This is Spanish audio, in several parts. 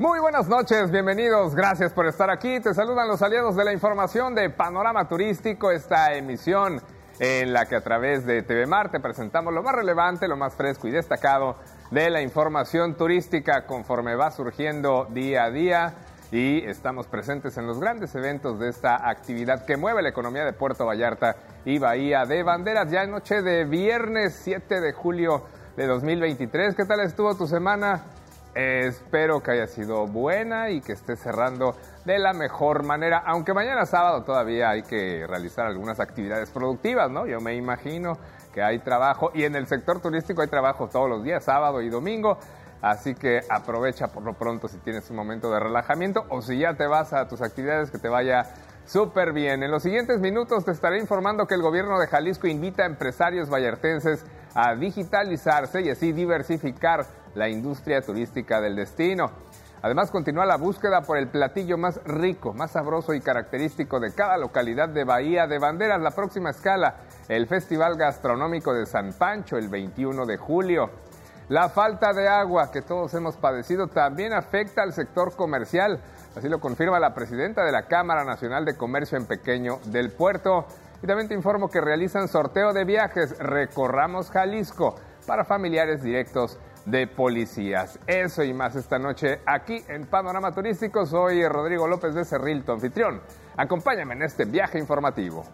Muy buenas noches, bienvenidos, gracias por estar aquí. Te saludan los aliados de la información de Panorama Turístico, esta emisión en la que a través de TV Mar te presentamos lo más relevante, lo más fresco y destacado de la información turística conforme va surgiendo día a día y estamos presentes en los grandes eventos de esta actividad que mueve la economía de Puerto Vallarta y Bahía de Banderas. Ya en noche de viernes 7 de julio de 2023. ¿Qué tal estuvo tu semana? Espero que haya sido buena y que esté cerrando de la mejor manera, aunque mañana sábado todavía hay que realizar algunas actividades productivas, ¿no? Yo me imagino que hay trabajo y en el sector turístico hay trabajo todos los días, sábado y domingo. Así que aprovecha por lo pronto si tienes un momento de relajamiento o si ya te vas a tus actividades que te vaya súper bien. En los siguientes minutos te estaré informando que el gobierno de Jalisco invita a empresarios vallartenses a digitalizarse y así diversificar la industria turística del destino. Además, continúa la búsqueda por el platillo más rico, más sabroso y característico de cada localidad de Bahía de Banderas. La próxima escala, el Festival Gastronómico de San Pancho, el 21 de julio. La falta de agua que todos hemos padecido también afecta al sector comercial. Así lo confirma la presidenta de la Cámara Nacional de Comercio en Pequeño del Puerto. Y también te informo que realizan sorteo de viajes Recorramos Jalisco para familiares directos de policías. Eso y más esta noche aquí en Panorama Turístico. Soy Rodrigo López de Cerril, tu anfitrión. Acompáñame en este viaje informativo.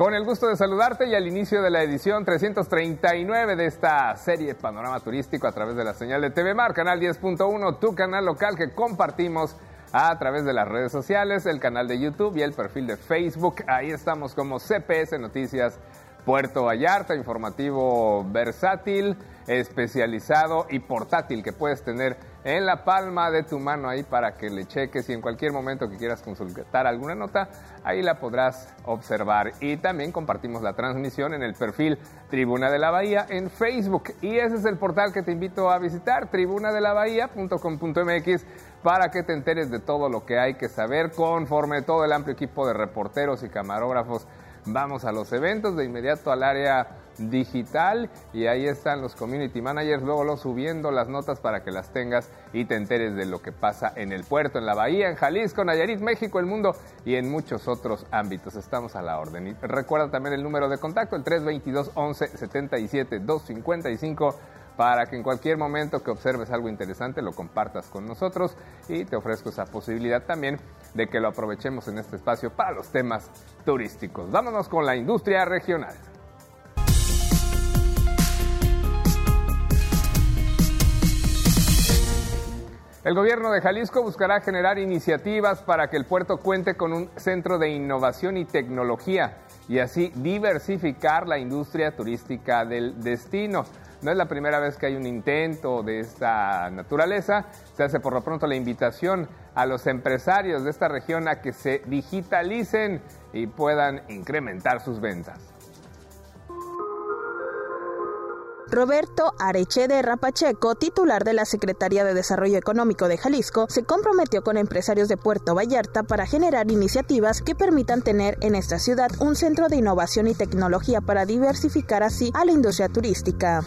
Con el gusto de saludarte y al inicio de la edición 339 de esta serie Panorama Turístico a través de la señal de TV Mar, canal 10.1, tu canal local que compartimos a través de las redes sociales, el canal de YouTube y el perfil de Facebook. Ahí estamos como CPS Noticias Puerto Vallarta, informativo versátil, especializado y portátil que puedes tener en la palma de tu mano ahí para que le cheques y en cualquier momento que quieras consultar alguna nota, ahí la podrás observar. Y también compartimos la transmisión en el perfil Tribuna de la Bahía en Facebook. Y ese es el portal que te invito a visitar, tribunadelabahía.com.mx, para que te enteres de todo lo que hay que saber conforme todo el amplio equipo de reporteros y camarógrafos. Vamos a los eventos de inmediato al área digital y ahí están los community managers, luego lo subiendo las notas para que las tengas y te enteres de lo que pasa en el puerto, en la bahía, en Jalisco, Nayarit, México, el mundo y en muchos otros ámbitos. Estamos a la orden. Y recuerda también el número de contacto, el 322 11 77 255 para que en cualquier momento que observes algo interesante lo compartas con nosotros y te ofrezco esa posibilidad también de que lo aprovechemos en este espacio para los temas turísticos. Vámonos con la industria regional. El gobierno de Jalisco buscará generar iniciativas para que el puerto cuente con un centro de innovación y tecnología y así diversificar la industria turística del destino. No es la primera vez que hay un intento de esta naturaleza. Se hace por lo pronto la invitación a los empresarios de esta región a que se digitalicen y puedan incrementar sus ventas. Roberto Arechederra Pacheco, titular de la Secretaría de Desarrollo Económico de Jalisco, se comprometió con empresarios de Puerto Vallarta para generar iniciativas que permitan tener en esta ciudad un centro de innovación y tecnología para diversificar así a la industria turística.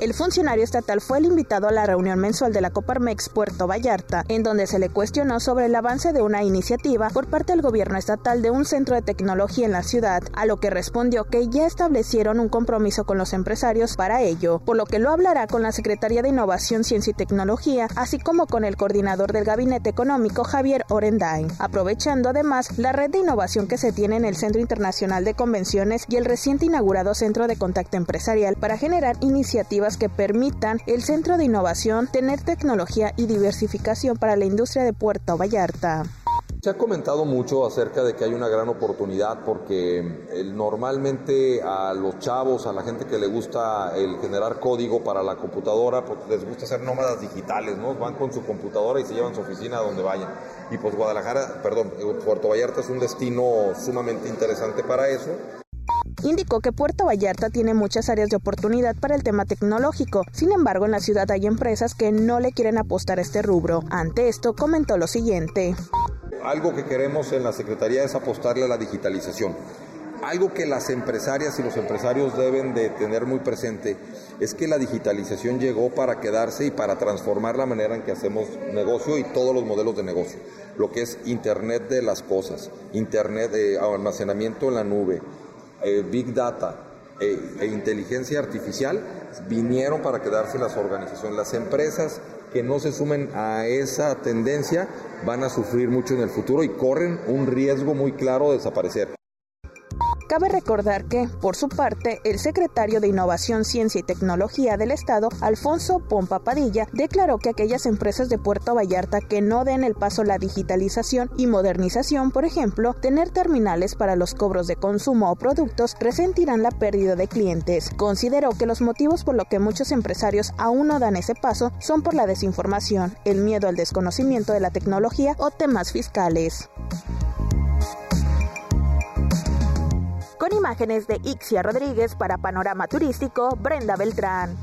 El funcionario estatal fue el invitado a la reunión mensual de la Coparmex Puerto Vallarta, en donde se le cuestionó sobre el avance de una iniciativa por parte del gobierno estatal de un centro de tecnología en la ciudad, a lo que respondió que ya establecieron un compromiso con los empresarios para ello, por lo que lo hablará con la Secretaría de Innovación, Ciencia y Tecnología, así como con el coordinador del Gabinete Económico, Javier Orendain, aprovechando además la red de innovación que se tiene en el Centro Internacional de Convenciones y el reciente inaugurado Centro de Contacto Empresarial para generar iniciativas que permitan el Centro de Innovación tener tecnología y diversificación para la industria de Puerto Vallarta. Se ha comentado mucho acerca de que hay una gran oportunidad porque eh, normalmente a los chavos, a la gente que le gusta el generar código para la computadora, pues les gusta ser nómadas digitales, ¿no? Van con su computadora y se llevan su oficina a donde vayan. Y pues Guadalajara, perdón, eh, Puerto Vallarta es un destino sumamente interesante para eso. Indicó que Puerto Vallarta tiene muchas áreas de oportunidad para el tema tecnológico. Sin embargo, en la ciudad hay empresas que no le quieren apostar a este rubro. Ante esto, comentó lo siguiente. Algo que queremos en la Secretaría es apostarle a la digitalización. Algo que las empresarias y los empresarios deben de tener muy presente es que la digitalización llegó para quedarse y para transformar la manera en que hacemos negocio y todos los modelos de negocio. Lo que es Internet de las cosas, Internet de almacenamiento en la nube, eh, Big Data eh, e inteligencia artificial vinieron para quedarse las organizaciones. Las empresas que no se sumen a esa tendencia van a sufrir mucho en el futuro y corren un riesgo muy claro de desaparecer. Cabe recordar que, por su parte, el secretario de Innovación, Ciencia y Tecnología del Estado, Alfonso Pompa Padilla, declaró que aquellas empresas de Puerto Vallarta que no den el paso a la digitalización y modernización, por ejemplo, tener terminales para los cobros de consumo o productos, resentirán la pérdida de clientes. Consideró que los motivos por lo que muchos empresarios aún no dan ese paso son por la desinformación, el miedo al desconocimiento de la tecnología o temas fiscales. Con imágenes de Ixia Rodríguez para Panorama Turístico, Brenda Beltrán.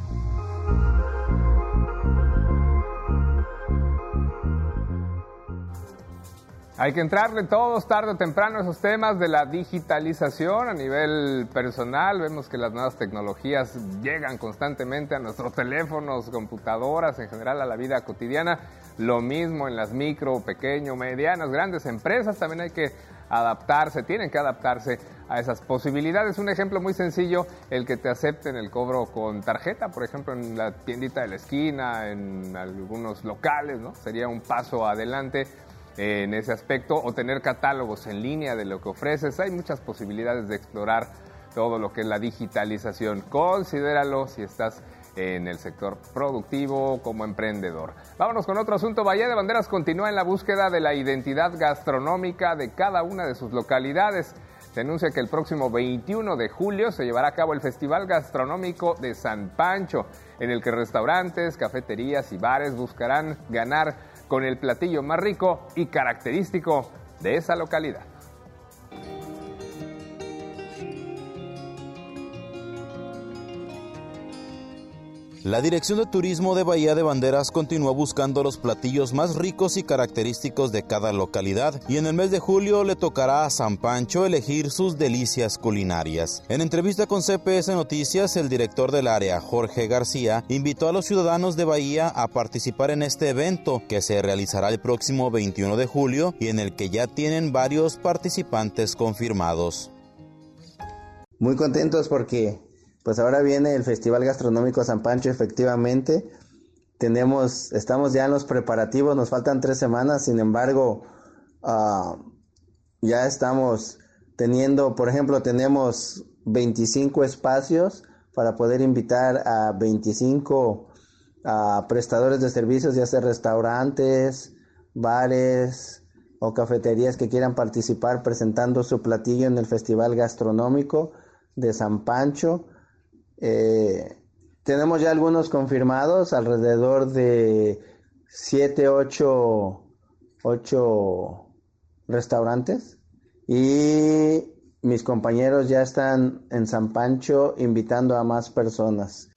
Hay que entrarle todos tarde o temprano a esos temas de la digitalización a nivel personal. Vemos que las nuevas tecnologías llegan constantemente a nuestros teléfonos, computadoras, en general a la vida cotidiana. Lo mismo en las micro, pequeño, medianas, grandes empresas. También hay que adaptarse, tienen que adaptarse a esas posibilidades. Un ejemplo muy sencillo, el que te acepten el cobro con tarjeta, por ejemplo, en la tiendita de la esquina, en algunos locales, ¿no? Sería un paso adelante en ese aspecto, o tener catálogos en línea de lo que ofreces. Hay muchas posibilidades de explorar todo lo que es la digitalización. Considéralo si estás en el sector productivo como emprendedor. Vámonos con otro asunto. Bahía de Banderas continúa en la búsqueda de la identidad gastronómica de cada una de sus localidades. Se anuncia que el próximo 21 de julio se llevará a cabo el Festival Gastronómico de San Pancho, en el que restaurantes, cafeterías y bares buscarán ganar con el platillo más rico y característico de esa localidad. La Dirección de Turismo de Bahía de Banderas continúa buscando los platillos más ricos y característicos de cada localidad y en el mes de julio le tocará a San Pancho elegir sus delicias culinarias. En entrevista con CPS Noticias, el director del área, Jorge García, invitó a los ciudadanos de Bahía a participar en este evento que se realizará el próximo 21 de julio y en el que ya tienen varios participantes confirmados. Muy contentos porque pues ahora viene el Festival Gastronómico San Pancho, efectivamente. Tenemos, estamos ya en los preparativos, nos faltan tres semanas, sin embargo, ah, ya estamos teniendo, por ejemplo, tenemos 25 espacios para poder invitar a 25 prestadores de servicios, ya sea restaurantes, bares o cafeterías que quieran participar presentando su platillo en el Festival Gastronómico de San Pancho. Eh, tenemos ya algunos confirmados, alrededor de 7, 8, 8 restaurantes. Y mis compañeros ya están en San Pancho invitando a más personas.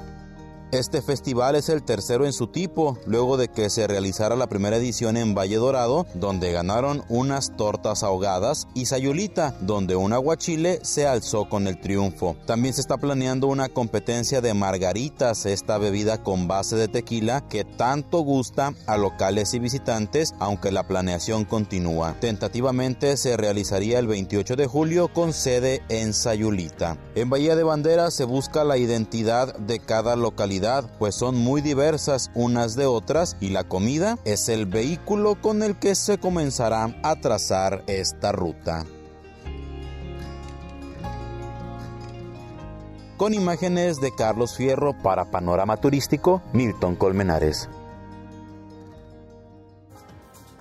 Este festival es el tercero en su tipo, luego de que se realizara la primera edición en Valle Dorado, donde ganaron unas tortas ahogadas, y Sayulita, donde un aguachile se alzó con el triunfo. También se está planeando una competencia de margaritas, esta bebida con base de tequila que tanto gusta a locales y visitantes, aunque la planeación continúa. Tentativamente se realizaría el 28 de julio con sede en Sayulita. En Bahía de Banderas se busca la identidad de cada localidad pues son muy diversas unas de otras y la comida es el vehículo con el que se comenzará a trazar esta ruta. Con imágenes de Carlos Fierro para Panorama Turístico, Milton Colmenares.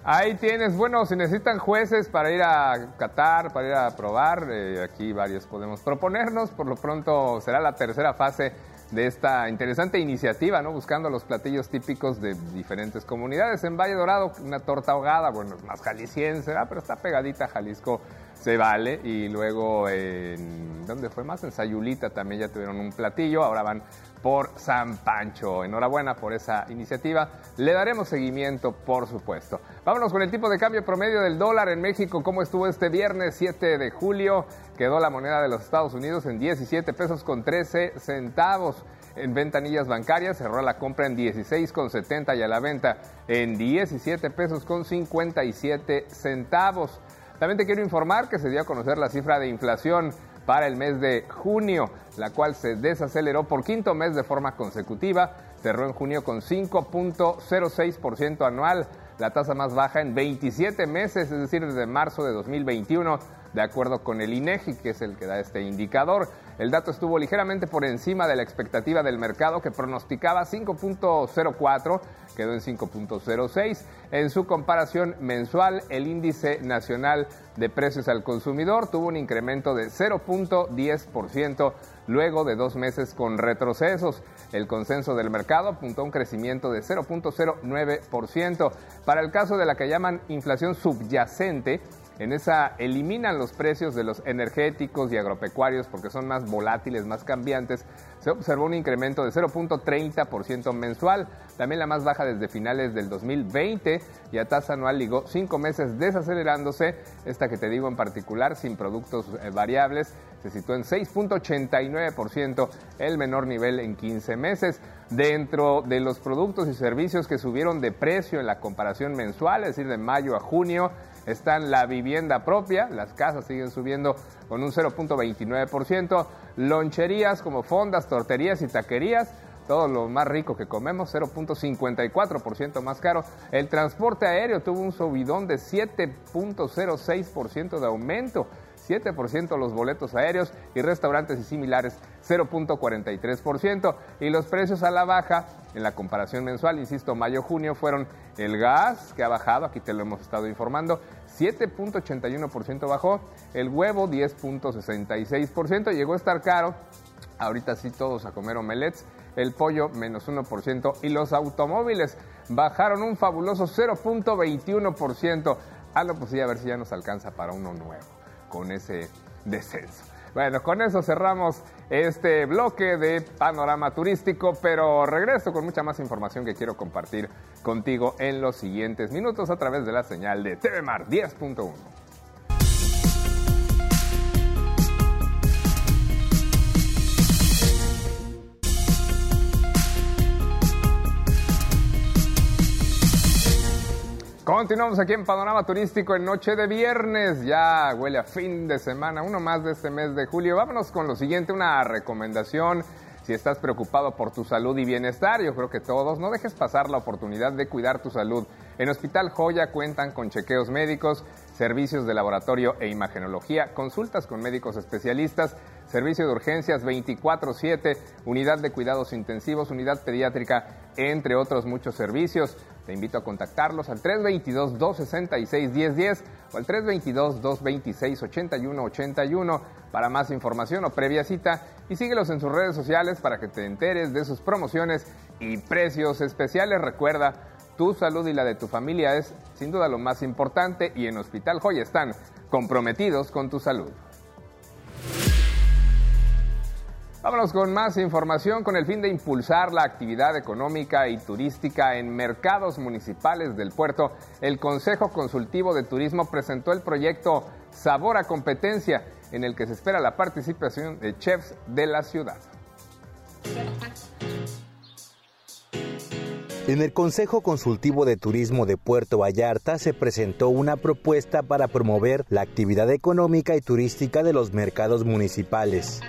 Ahí tienes, bueno, si necesitan jueces para ir a Qatar, para ir a probar, eh, aquí varios podemos proponernos, por lo pronto será la tercera fase de esta interesante iniciativa, ¿no? Buscando los platillos típicos de diferentes comunidades. En Valle Dorado, una torta ahogada, bueno, más jalisciense, pero está pegadita a Jalisco se vale. Y luego en, ¿dónde fue más? En Sayulita también ya tuvieron un platillo, ahora van por San Pancho. Enhorabuena por esa iniciativa. Le daremos seguimiento, por supuesto. Vámonos con el tipo de cambio promedio del dólar en México. ¿Cómo estuvo este viernes 7 de julio? Quedó la moneda de los Estados Unidos en 17 pesos con 13 centavos. En ventanillas bancarias cerró la compra en 16,70 y a la venta en 17 pesos con 57 centavos. También te quiero informar que se dio a conocer la cifra de inflación para el mes de junio, la cual se desaceleró por quinto mes de forma consecutiva. Cerró en junio con 5.06% anual, la tasa más baja en 27 meses, es decir, desde marzo de 2021, de acuerdo con el INEGI, que es el que da este indicador. El dato estuvo ligeramente por encima de la expectativa del mercado que pronosticaba 5.04, quedó en 5.06. En su comparación mensual, el índice nacional de precios al consumidor tuvo un incremento de 0.10% luego de dos meses con retrocesos. El consenso del mercado apuntó a un crecimiento de 0.09%. Para el caso de la que llaman inflación subyacente, en esa eliminan los precios de los energéticos y agropecuarios porque son más volátiles, más cambiantes. Se observó un incremento de 0.30% mensual, también la más baja desde finales del 2020 y a tasa anual ligó cinco meses desacelerándose. Esta que te digo en particular, sin productos eh, variables, se situó en 6.89%, el menor nivel en 15 meses. Dentro de los productos y servicios que subieron de precio en la comparación mensual, es decir, de mayo a junio, están la vivienda propia, las casas siguen subiendo con un 0.29%, loncherías como fondas, torterías y taquerías, todo lo más rico que comemos, 0.54% más caro. El transporte aéreo tuvo un subidón de 7.06% de aumento. 7% los boletos aéreos y restaurantes y similares 0.43%. Y los precios a la baja en la comparación mensual, insisto, mayo-junio fueron el gas, que ha bajado, aquí te lo hemos estado informando, 7.81% bajó, el huevo 10.66%, llegó a estar caro, ahorita sí todos a comer omelets, el pollo menos 1% y los automóviles bajaron un fabuloso 0.21%. Ah, no, pues sí, a ver si ya nos alcanza para uno nuevo con ese descenso. Bueno, con eso cerramos este bloque de panorama turístico, pero regreso con mucha más información que quiero compartir contigo en los siguientes minutos a través de la señal de TV Mar 10.1. Continuamos aquí en Panorama Turístico en noche de viernes. Ya huele a fin de semana, uno más de este mes de julio. Vámonos con lo siguiente, una recomendación. Si estás preocupado por tu salud y bienestar, yo creo que todos, no dejes pasar la oportunidad de cuidar tu salud. En Hospital Joya cuentan con chequeos médicos, servicios de laboratorio e imagenología, consultas con médicos especialistas, servicio de urgencias 24/7, unidad de cuidados intensivos, unidad pediátrica, entre otros muchos servicios. Te invito a contactarlos al 322-266-1010 o al 322-226-8181 para más información o previa cita y síguelos en sus redes sociales para que te enteres de sus promociones y precios especiales. Recuerda, tu salud y la de tu familia es sin duda lo más importante y en Hospital Joya están comprometidos con tu salud. Vámonos con más información con el fin de impulsar la actividad económica y turística en mercados municipales del puerto. El Consejo Consultivo de Turismo presentó el proyecto Sabor a Competencia, en el que se espera la participación de chefs de la ciudad. En el Consejo Consultivo de Turismo de Puerto Vallarta se presentó una propuesta para promover la actividad económica y turística de los mercados municipales.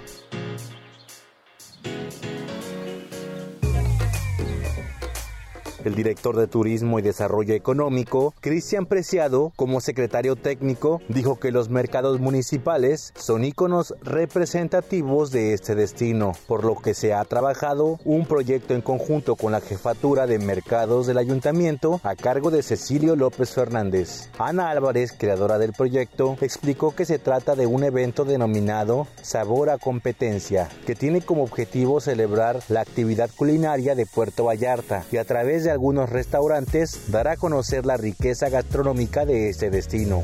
El director de Turismo y Desarrollo Económico, Cristian Preciado, como secretario técnico, dijo que los mercados municipales son íconos representativos de este destino, por lo que se ha trabajado un proyecto en conjunto con la jefatura de mercados del ayuntamiento a cargo de Cecilio López Fernández. Ana Álvarez, creadora del proyecto, explicó que se trata de un evento denominado Sabor a Competencia, que tiene como objetivo celebrar la actividad culinaria de Puerto Vallarta y a través algunos restaurantes dará a conocer la riqueza gastronómica de este destino.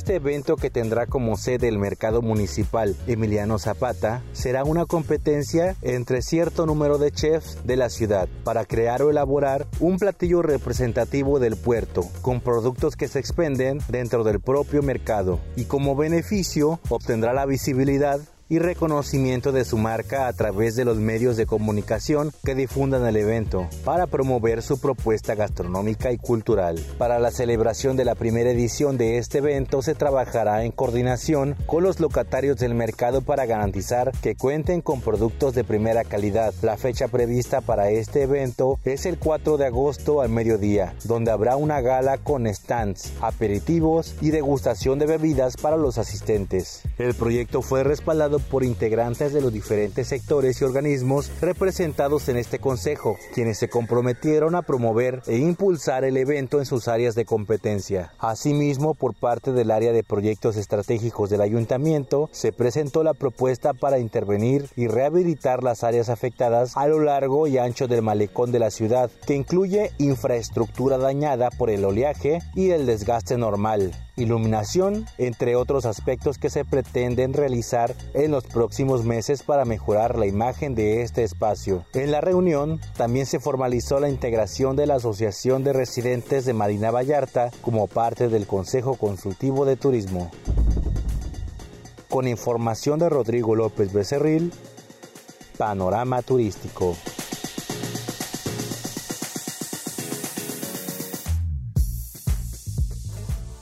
Este evento que tendrá como sede el mercado municipal Emiliano Zapata será una competencia entre cierto número de chefs de la ciudad para crear o elaborar un platillo representativo del puerto con productos que se expenden dentro del propio mercado y como beneficio obtendrá la visibilidad y reconocimiento de su marca a través de los medios de comunicación que difundan el evento para promover su propuesta gastronómica y cultural. Para la celebración de la primera edición de este evento se trabajará en coordinación con los locatarios del mercado para garantizar que cuenten con productos de primera calidad. La fecha prevista para este evento es el 4 de agosto al mediodía, donde habrá una gala con stands, aperitivos y degustación de bebidas para los asistentes. El proyecto fue respaldado por integrantes de los diferentes sectores y organismos representados en este consejo, quienes se comprometieron a promover e impulsar el evento en sus áreas de competencia. Asimismo, por parte del área de proyectos estratégicos del ayuntamiento, se presentó la propuesta para intervenir y rehabilitar las áreas afectadas a lo largo y ancho del malecón de la ciudad, que incluye infraestructura dañada por el oleaje y el desgaste normal iluminación, entre otros aspectos que se pretenden realizar en los próximos meses para mejorar la imagen de este espacio. En la reunión también se formalizó la integración de la Asociación de Residentes de Marina Vallarta como parte del Consejo Consultivo de Turismo. Con información de Rodrigo López Becerril, Panorama Turístico.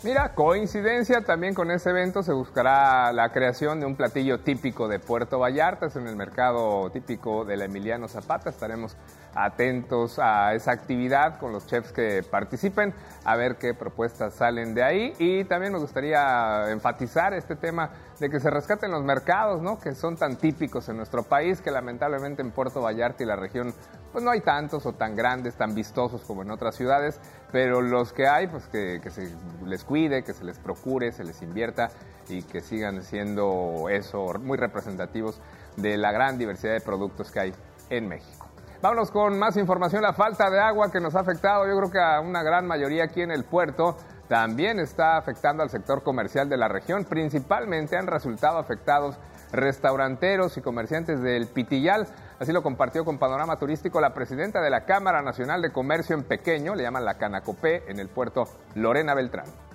Mira, coincidencia también con este evento se buscará la creación de un platillo típico de Puerto Vallarta, es en el mercado típico del Emiliano Zapata. Estaremos atentos a esa actividad con los chefs que participen, a ver qué propuestas salen de ahí. Y también me gustaría enfatizar este tema de que se rescaten los mercados, ¿no? Que son tan típicos en nuestro país, que lamentablemente en Puerto Vallarta y la región, pues no hay tantos o tan grandes, tan vistosos como en otras ciudades, pero los que hay, pues que, que se les cuide, que se les procure, se les invierta y que sigan siendo eso muy representativos de la gran diversidad de productos que hay en México. Vámonos con más información. La falta de agua que nos ha afectado, yo creo que a una gran mayoría aquí en el puerto, también está afectando al sector comercial de la región. Principalmente han resultado afectados restauranteros y comerciantes del Pitillal. Así lo compartió con Panorama Turístico la presidenta de la Cámara Nacional de Comercio en Pequeño, le llaman la Canacopé, en el puerto Lorena Beltrán.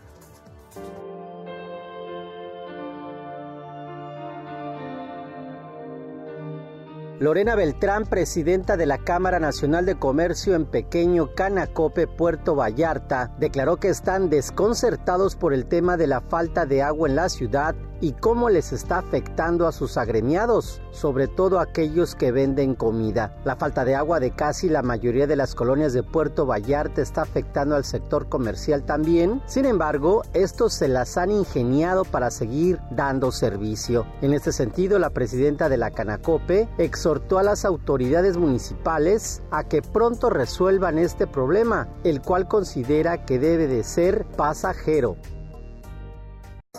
Lorena Beltrán, presidenta de la Cámara Nacional de Comercio en Pequeño Canacope, Puerto Vallarta, declaró que están desconcertados por el tema de la falta de agua en la ciudad y cómo les está afectando a sus agremiados, sobre todo aquellos que venden comida. La falta de agua de casi la mayoría de las colonias de Puerto Vallarta está afectando al sector comercial también. Sin embargo, estos se las han ingeniado para seguir dando servicio. En este sentido, la presidenta de la Canacope exhortó a las autoridades municipales a que pronto resuelvan este problema, el cual considera que debe de ser pasajero.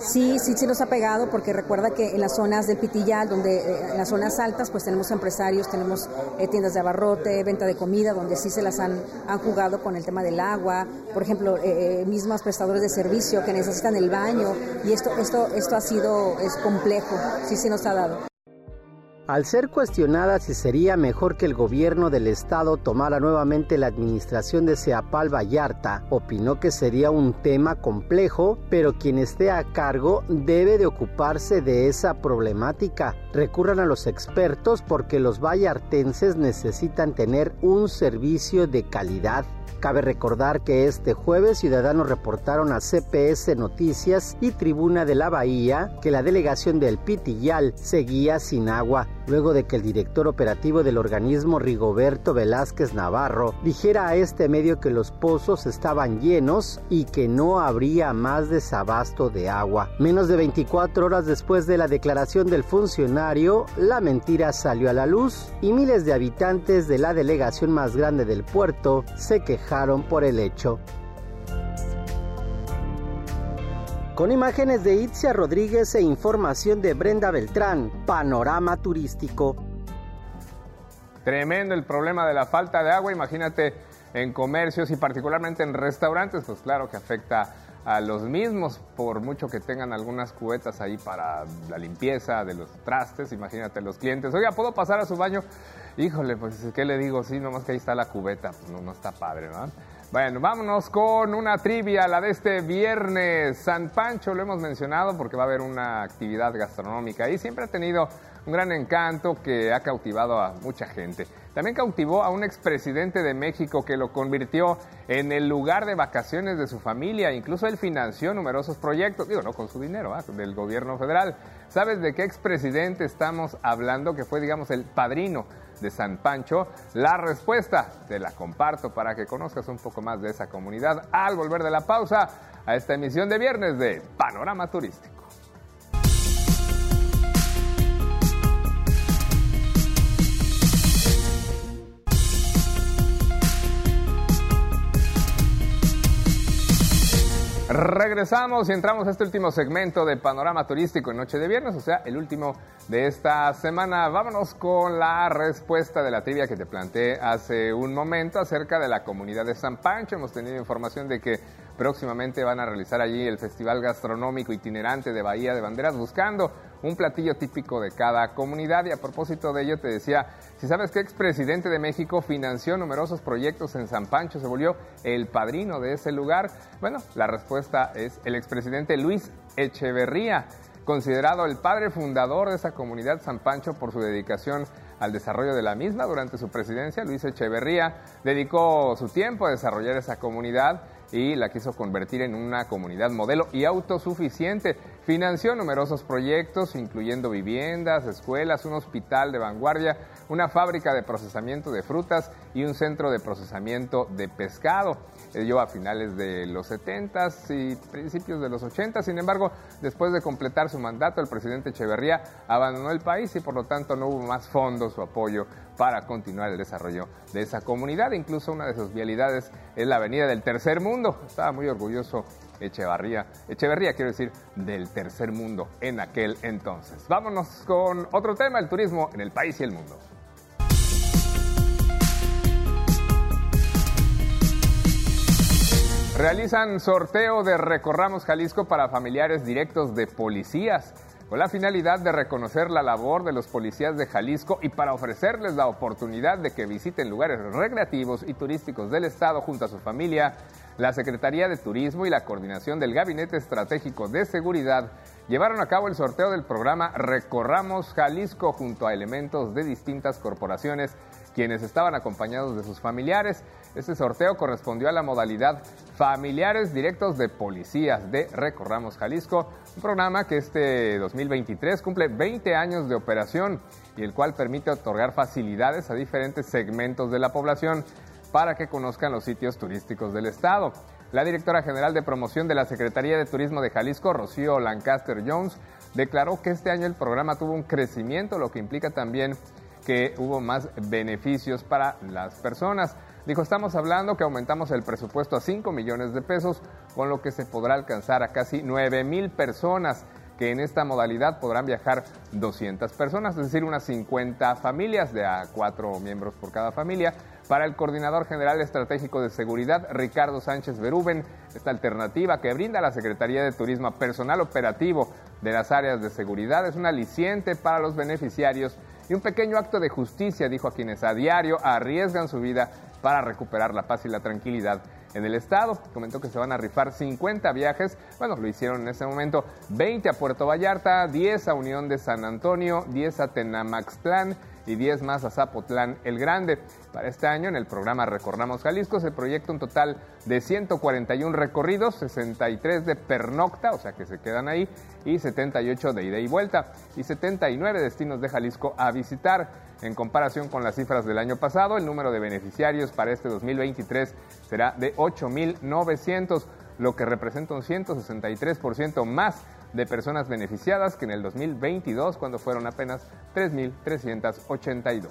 Sí, sí, sí nos ha pegado porque recuerda que en las zonas del Pitillal, donde eh, en las zonas altas, pues tenemos empresarios, tenemos eh, tiendas de abarrote, venta de comida, donde sí se las han, han jugado con el tema del agua, por ejemplo, eh, mismas prestadores de servicio que necesitan el baño y esto, esto, esto ha sido es complejo, sí, sí nos ha dado. Al ser cuestionada si sería mejor que el gobierno del estado tomara nuevamente la administración de Seapal Vallarta, opinó que sería un tema complejo, pero quien esté a cargo debe de ocuparse de esa problemática. Recurran a los expertos porque los vallartenses necesitan tener un servicio de calidad. Cabe recordar que este jueves ciudadanos reportaron a CPS Noticias y Tribuna de la Bahía que la delegación del Pitillal seguía sin agua, luego de que el director operativo del organismo Rigoberto Velázquez Navarro dijera a este medio que los pozos estaban llenos y que no habría más desabasto de agua. Menos de 24 horas después de la declaración del funcionario, la mentira salió a la luz y miles de habitantes de la delegación más grande del puerto se quejaron por el hecho. Con imágenes de Itzia Rodríguez e información de Brenda Beltrán, Panorama Turístico. Tremendo el problema de la falta de agua, imagínate en comercios y particularmente en restaurantes, pues claro que afecta a los mismos, por mucho que tengan algunas cubetas ahí para la limpieza de los trastes, imagínate los clientes, oiga, ¿puedo pasar a su baño? Híjole, pues, ¿qué le digo? Sí, nomás que ahí está la cubeta, pues no, no está padre, ¿no? Bueno, vámonos con una trivia, la de este viernes. San Pancho lo hemos mencionado porque va a haber una actividad gastronómica y siempre ha tenido un gran encanto que ha cautivado a mucha gente. También cautivó a un expresidente de México que lo convirtió en el lugar de vacaciones de su familia. Incluso él financió numerosos proyectos, digo, no con su dinero, ¿ah? del gobierno federal. ¿Sabes de qué expresidente estamos hablando? Que fue, digamos, el padrino de San Pancho? La respuesta te la comparto para que conozcas un poco más de esa comunidad al volver de la pausa a esta emisión de viernes de Panorama Turístico. Regresamos y entramos a este último segmento de Panorama Turístico en Noche de Viernes, o sea, el último de esta semana. Vámonos con la respuesta de la trivia que te planteé hace un momento acerca de la comunidad de San Pancho. Hemos tenido información de que próximamente van a realizar allí el Festival Gastronómico Itinerante de Bahía de Banderas buscando un platillo típico de cada comunidad. Y a propósito de ello te decía, si sabes que expresidente de México financió numerosos proyectos en San Pancho, se volvió el padrino de ese lugar, bueno, la respuesta es el expresidente Luis Echeverría, considerado el padre fundador de esa comunidad San Pancho por su dedicación al desarrollo de la misma durante su presidencia. Luis Echeverría dedicó su tiempo a desarrollar esa comunidad y la quiso convertir en una comunidad modelo y autosuficiente. Financió numerosos proyectos, incluyendo viviendas, escuelas, un hospital de vanguardia, una fábrica de procesamiento de frutas y un centro de procesamiento de pescado. Ello a finales de los 70 y principios de los 80. Sin embargo, después de completar su mandato, el presidente Echeverría abandonó el país y por lo tanto no hubo más fondos o apoyo para continuar el desarrollo de esa comunidad. Incluso una de sus vialidades es la Avenida del Tercer Mundo. Estaba muy orgulloso Echevarría, Echeverría, quiero decir, del tercer mundo en aquel entonces. Vámonos con otro tema, el turismo en el país y el mundo. Realizan sorteo de Recorramos Jalisco para familiares directos de policías con la finalidad de reconocer la labor de los policías de Jalisco y para ofrecerles la oportunidad de que visiten lugares recreativos y turísticos del Estado junto a su familia, la Secretaría de Turismo y la coordinación del Gabinete Estratégico de Seguridad llevaron a cabo el sorteo del programa Recorramos Jalisco junto a elementos de distintas corporaciones quienes estaban acompañados de sus familiares. Este sorteo correspondió a la modalidad Familiares Directos de Policías de Recorramos Jalisco, un programa que este 2023 cumple 20 años de operación y el cual permite otorgar facilidades a diferentes segmentos de la población para que conozcan los sitios turísticos del Estado. La directora general de promoción de la Secretaría de Turismo de Jalisco, Rocío Lancaster Jones, declaró que este año el programa tuvo un crecimiento, lo que implica también que hubo más beneficios para las personas. Dijo, estamos hablando que aumentamos el presupuesto a 5 millones de pesos, con lo que se podrá alcanzar a casi 9 mil personas que en esta modalidad podrán viajar 200 personas, es decir, unas 50 familias de a 4 miembros por cada familia. Para el coordinador general estratégico de seguridad, Ricardo Sánchez Berúben, esta alternativa que brinda la Secretaría de Turismo personal operativo de las áreas de seguridad es un aliciente para los beneficiarios y un pequeño acto de justicia, dijo a quienes a diario arriesgan su vida para recuperar la paz y la tranquilidad en el estado. Comentó que se van a rifar 50 viajes, bueno, lo hicieron en ese momento, 20 a Puerto Vallarta, 10 a Unión de San Antonio, 10 a Tenamaxtlán y 10 más a Zapotlán el Grande. Para este año, en el programa Recorramos Jalisco, se proyecta un total de 141 recorridos, 63 de pernocta, o sea que se quedan ahí, y 78 de ida y vuelta, y 79 destinos de Jalisco a visitar. En comparación con las cifras del año pasado, el número de beneficiarios para este 2023 será de 8.900, lo que representa un 163% más de personas beneficiadas que en el 2022, cuando fueron apenas 3.382.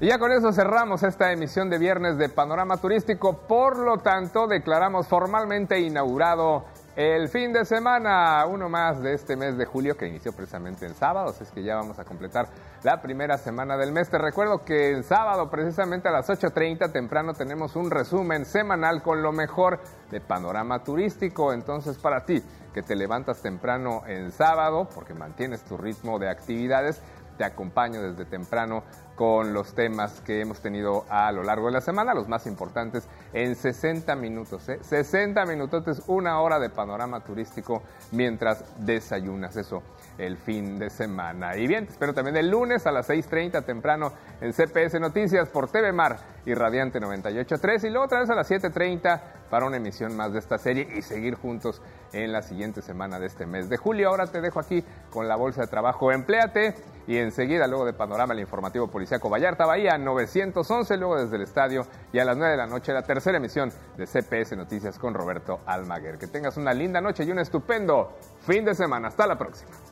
Y ya con eso cerramos esta emisión de viernes de Panorama Turístico. Por lo tanto, declaramos formalmente inaugurado el fin de semana, uno más de este mes de julio que inició precisamente en sábado, así es que ya vamos a completar la primera semana del mes. Te recuerdo que el sábado, precisamente a las 8.30 temprano, tenemos un resumen semanal con lo mejor de panorama turístico. Entonces, para ti, que te levantas temprano en sábado, porque mantienes tu ritmo de actividades, te acompaño desde temprano con los temas que hemos tenido a lo largo de la semana, los más importantes en 60 minutos. ¿eh? 60 minutos, una hora de panorama turístico mientras desayunas. Eso el fin de semana. Y bien, te espero también el lunes a las 6.30 temprano en CPS Noticias por TV Mar y Radiante 98.3 y luego otra vez a las 7.30 para una emisión más de esta serie y seguir juntos en la siguiente semana de este mes de julio. Ahora te dejo aquí con la bolsa de trabajo Empléate y enseguida luego de Panorama el informativo policiaco Vallarta Bahía 911, luego desde el estadio y a las 9 de la noche la tercera emisión de CPS Noticias con Roberto Almaguer. Que tengas una linda noche y un estupendo fin de semana. Hasta la próxima.